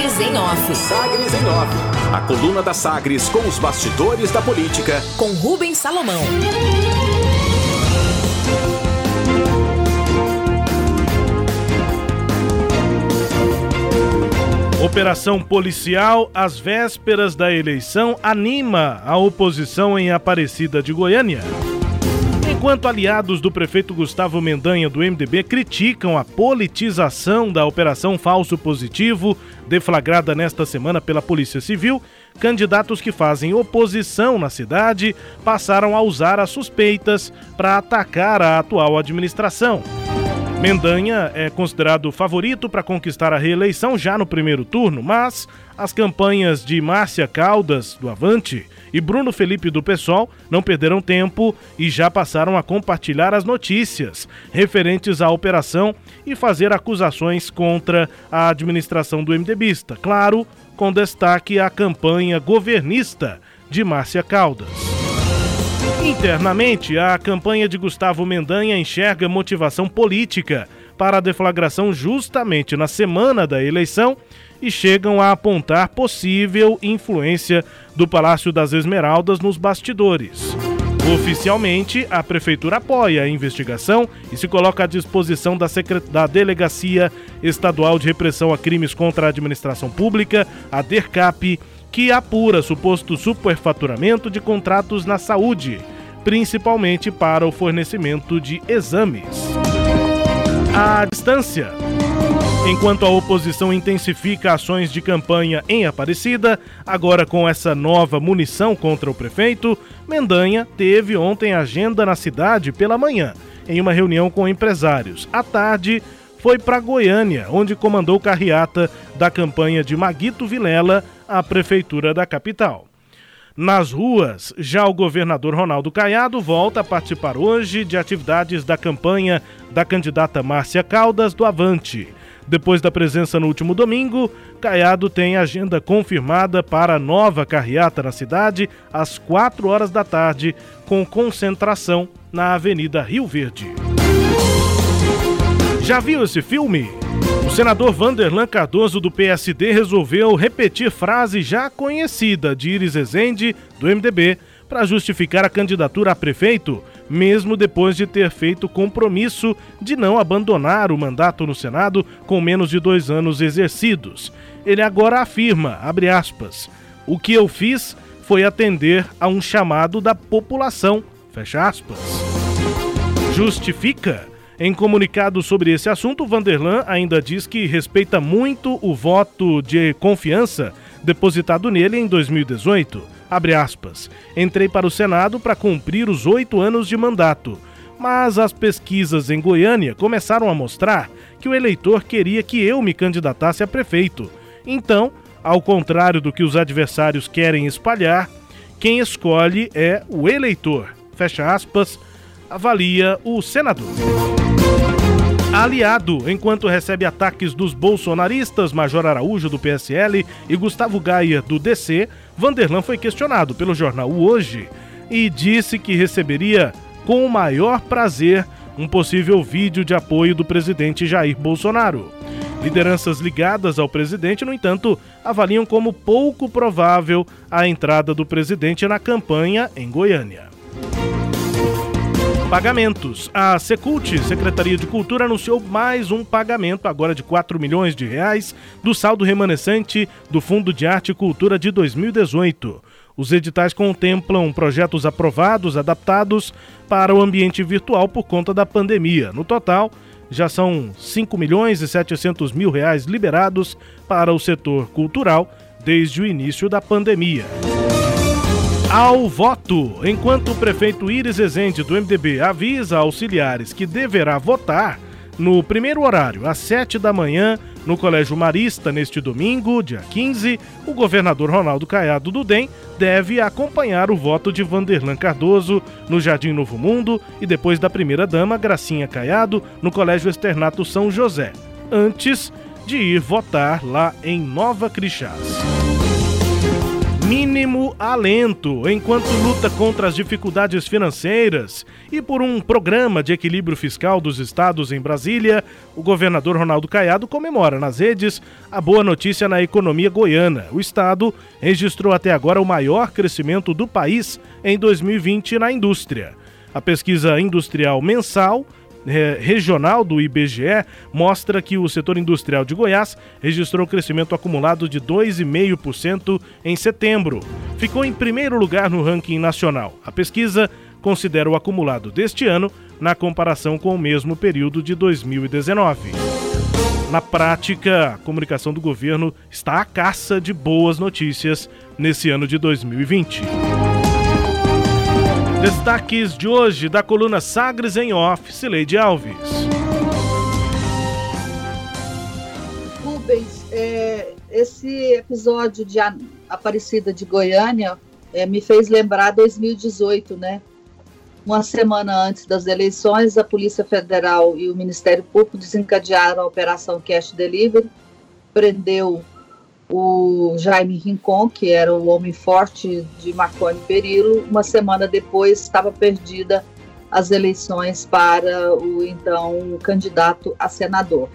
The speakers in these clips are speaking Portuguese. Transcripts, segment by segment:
Sagres em Off. Sagres em Off. A coluna da Sagres com os bastidores da política. Com Rubens Salomão. Operação policial às vésperas da eleição anima a oposição em Aparecida de Goiânia. Enquanto aliados do prefeito Gustavo Mendanha do MDB criticam a politização da Operação Falso Positivo, deflagrada nesta semana pela Polícia Civil, candidatos que fazem oposição na cidade passaram a usar as suspeitas para atacar a atual administração. Mendanha é considerado favorito para conquistar a reeleição já no primeiro turno, mas as campanhas de Márcia Caldas, do Avante, e Bruno Felipe do PSOL não perderam tempo e já passaram a compartilhar as notícias referentes à operação e fazer acusações contra a administração do MDBista. Claro, com destaque à campanha governista de Márcia Caldas. Internamente, a campanha de Gustavo Mendanha enxerga motivação política para a deflagração justamente na semana da eleição e chegam a apontar possível influência do Palácio das Esmeraldas nos bastidores. Oficialmente, a Prefeitura apoia a investigação e se coloca à disposição da, Secret... da Delegacia Estadual de Repressão a Crimes contra a Administração Pública, a DERCAP, que apura suposto superfaturamento de contratos na saúde, principalmente para o fornecimento de exames. À distância. Enquanto a oposição intensifica ações de campanha em Aparecida, agora com essa nova munição contra o prefeito, Mendanha teve ontem agenda na cidade pela manhã, em uma reunião com empresários. À tarde, foi para Goiânia, onde comandou carreata da campanha de Maguito Vilela à prefeitura da capital. Nas ruas, já o governador Ronaldo Caiado volta a participar hoje de atividades da campanha da candidata Márcia Caldas do Avante. Depois da presença no último domingo, Caiado tem agenda confirmada para nova carreata na cidade às 4 horas da tarde, com concentração na Avenida Rio Verde. Já viu esse filme? O senador Vanderlan Cardoso do PSD resolveu repetir frase já conhecida de Iris Ezende, do MDB, para justificar a candidatura a prefeito, mesmo depois de ter feito compromisso de não abandonar o mandato no Senado com menos de dois anos exercidos. Ele agora afirma, abre aspas, o que eu fiz foi atender a um chamado da população, fecha aspas. Justifica? Em comunicado sobre esse assunto, Vanderlan ainda diz que respeita muito o voto de confiança depositado nele em 2018. Abre aspas. Entrei para o Senado para cumprir os oito anos de mandato. Mas as pesquisas em Goiânia começaram a mostrar que o eleitor queria que eu me candidatasse a prefeito. Então, ao contrário do que os adversários querem espalhar, quem escolhe é o eleitor. Fecha aspas, avalia o senador. Aliado, enquanto recebe ataques dos bolsonaristas Major Araújo do PSL e Gustavo Gaia do DC, Vanderlan foi questionado pelo jornal Hoje e disse que receberia com o maior prazer um possível vídeo de apoio do presidente Jair Bolsonaro. Lideranças ligadas ao presidente, no entanto, avaliam como pouco provável a entrada do presidente na campanha em Goiânia. Pagamentos. A Secult, Secretaria de Cultura, anunciou mais um pagamento, agora de 4 milhões de reais, do saldo remanescente do Fundo de Arte e Cultura de 2018. Os editais contemplam projetos aprovados, adaptados para o ambiente virtual por conta da pandemia. No total, já são 5 milhões e 700 mil reais liberados para o setor cultural desde o início da pandemia ao voto. Enquanto o prefeito Iris Ezende, do MDB, avisa auxiliares que deverá votar no primeiro horário, às 7 da manhã, no Colégio Marista, neste domingo, dia 15, o governador Ronaldo Caiado do DEM deve acompanhar o voto de Vanderlan Cardoso no Jardim Novo Mundo e depois da primeira-dama Gracinha Caiado no Colégio Externato São José, antes de ir votar lá em Nova Crixás. Mínimo alento enquanto luta contra as dificuldades financeiras e por um programa de equilíbrio fiscal dos estados em Brasília, o governador Ronaldo Caiado comemora nas redes a boa notícia na economia goiana. O estado registrou até agora o maior crescimento do país em 2020 na indústria. A pesquisa industrial mensal regional do IBGE mostra que o setor industrial de Goiás registrou crescimento acumulado de 2,5% em setembro. Ficou em primeiro lugar no ranking nacional. A pesquisa considera o acumulado deste ano na comparação com o mesmo período de 2019. Na prática, a comunicação do governo está à caça de boas notícias nesse ano de 2020. Destaques de hoje da coluna Sagres em Off, Cileide Alves. Rubens, é, esse episódio de Aparecida de Goiânia é, me fez lembrar 2018, né? Uma semana antes das eleições, a Polícia Federal e o Ministério Público desencadearam a Operação Cash Delivery, prendeu o Jaime Rincon, que era o homem forte de Marconi Perillo, uma semana depois estava perdida as eleições para o então candidato a senador.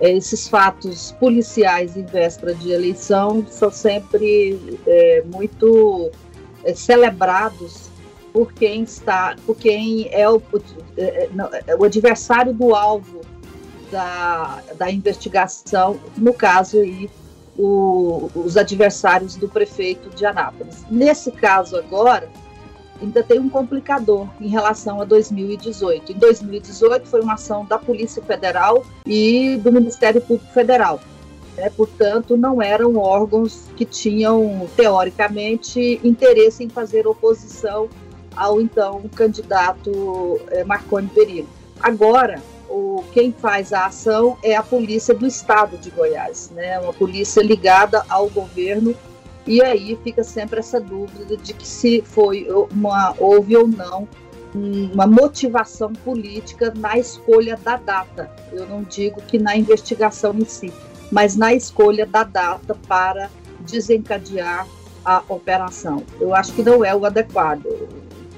Esses fatos policiais em véspera de eleição são sempre é, muito é, celebrados por quem está, por quem é o, é, é o adversário do alvo da, da investigação, no caso aí o, os adversários do prefeito de Anápolis. Nesse caso agora, ainda tem um complicador em relação a 2018. Em 2018 foi uma ação da Polícia Federal e do Ministério Público Federal. É, portanto, não eram órgãos que tinham, teoricamente, interesse em fazer oposição ao então candidato é, Marconi Perillo. Agora, o, quem faz a ação é a polícia do estado de Goiás, né? Uma polícia ligada ao governo e aí fica sempre essa dúvida de que se foi uma houve ou não uma motivação política na escolha da data. Eu não digo que na investigação em si, mas na escolha da data para desencadear a operação. Eu acho que não é o adequado.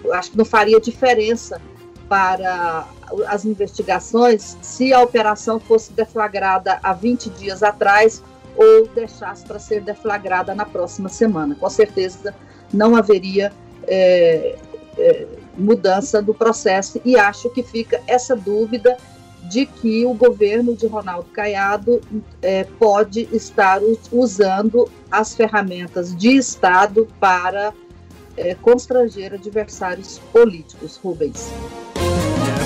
Eu acho que não faria diferença para as investigações se a operação fosse deflagrada há 20 dias atrás ou deixasse para ser deflagrada na próxima semana. Com certeza não haveria é, é, mudança do processo e acho que fica essa dúvida de que o governo de Ronaldo Caiado é, pode estar usando as ferramentas de Estado para é, constranger adversários políticos, Rubens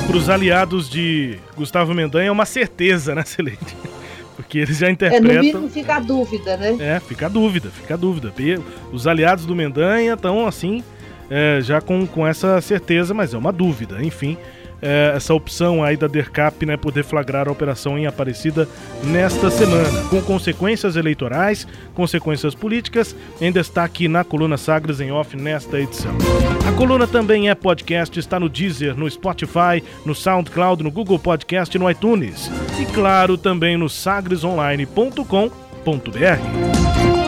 para os aliados de Gustavo Mendanha é uma certeza, né, Celeste? Porque eles já interpretam. É, no mínimo fica a dúvida, né? É, fica a dúvida, fica a dúvida. Os aliados do Mendanha estão assim, é, já com, com essa certeza, mas é uma dúvida, enfim é, essa opção aí da DERCAP né, por deflagrar a operação em Aparecida nesta semana, com consequências eleitorais, consequências políticas, em destaque na coluna Sagres em Off nesta edição. A coluna também é podcast, está no Deezer, no Spotify, no SoundCloud, no Google Podcast e no iTunes. E claro, também no sagresonline.com.br.